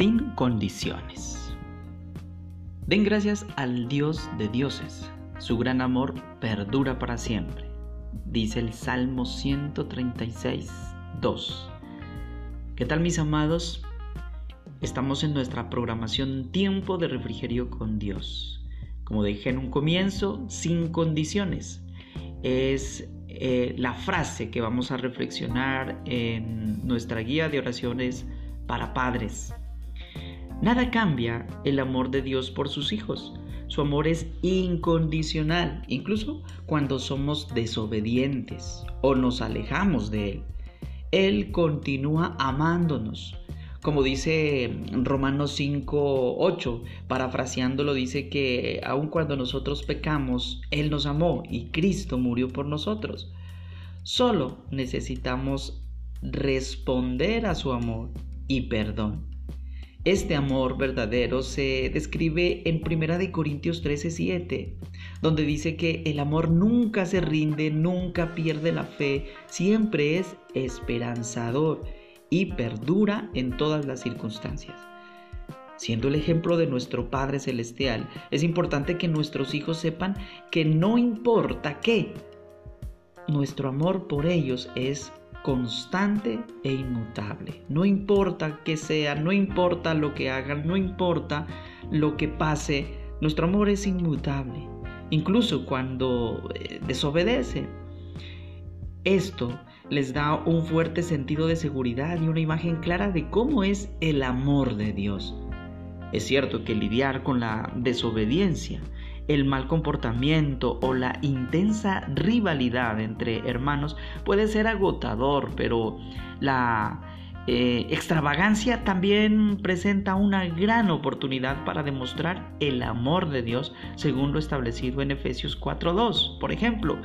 sin condiciones. Den gracias al Dios de dioses, su gran amor perdura para siempre, dice el Salmo 136, 2. ¿Qué tal mis amados? Estamos en nuestra programación Tiempo de Refrigerio con Dios. Como dije en un comienzo, sin condiciones. Es eh, la frase que vamos a reflexionar en nuestra guía de oraciones para padres. Nada cambia el amor de Dios por sus hijos. Su amor es incondicional, incluso cuando somos desobedientes o nos alejamos de Él. Él continúa amándonos. Como dice Romanos 5, 8, parafraseándolo, dice que aun cuando nosotros pecamos, Él nos amó y Cristo murió por nosotros. Solo necesitamos responder a su amor y perdón. Este amor verdadero se describe en 1 Corintios 13:7, donde dice que el amor nunca se rinde, nunca pierde la fe, siempre es esperanzador y perdura en todas las circunstancias. Siendo el ejemplo de nuestro Padre Celestial, es importante que nuestros hijos sepan que no importa qué, nuestro amor por ellos es constante e inmutable. No importa que sea, no importa lo que hagan, no importa lo que pase, nuestro amor es inmutable, incluso cuando eh, desobedece. Esto les da un fuerte sentido de seguridad y una imagen clara de cómo es el amor de Dios. Es cierto que lidiar con la desobediencia el mal comportamiento o la intensa rivalidad entre hermanos puede ser agotador, pero la eh, extravagancia también presenta una gran oportunidad para demostrar el amor de Dios según lo establecido en Efesios 4.2, por ejemplo,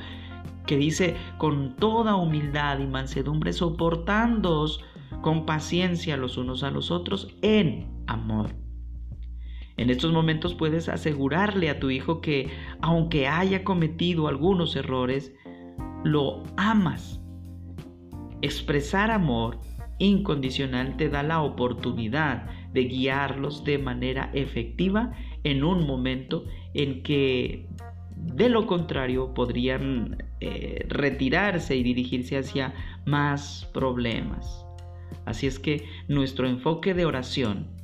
que dice, con toda humildad y mansedumbre soportándoos con paciencia los unos a los otros en amor en estos momentos puedes asegurarle a tu hijo que aunque haya cometido algunos errores, lo amas. Expresar amor incondicional te da la oportunidad de guiarlos de manera efectiva en un momento en que de lo contrario podrían eh, retirarse y dirigirse hacia más problemas. Así es que nuestro enfoque de oración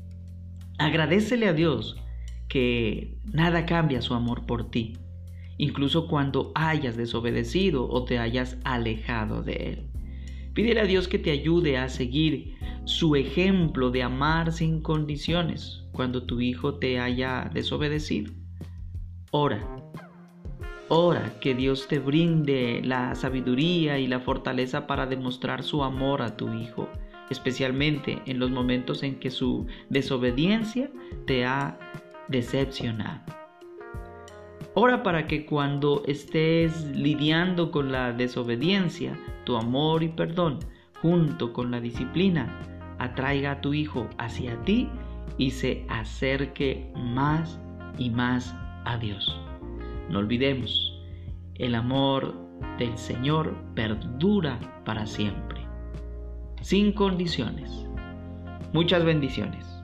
Agradecele a Dios que nada cambia su amor por ti, incluso cuando hayas desobedecido o te hayas alejado de Él. Pídele a Dios que te ayude a seguir su ejemplo de amar sin condiciones cuando tu hijo te haya desobedecido. Ora, ora que Dios te brinde la sabiduría y la fortaleza para demostrar su amor a tu hijo especialmente en los momentos en que su desobediencia te ha decepcionado. Ora para que cuando estés lidiando con la desobediencia, tu amor y perdón, junto con la disciplina, atraiga a tu hijo hacia ti y se acerque más y más a Dios. No olvidemos, el amor del Señor perdura para siempre sin condiciones. Muchas bendiciones.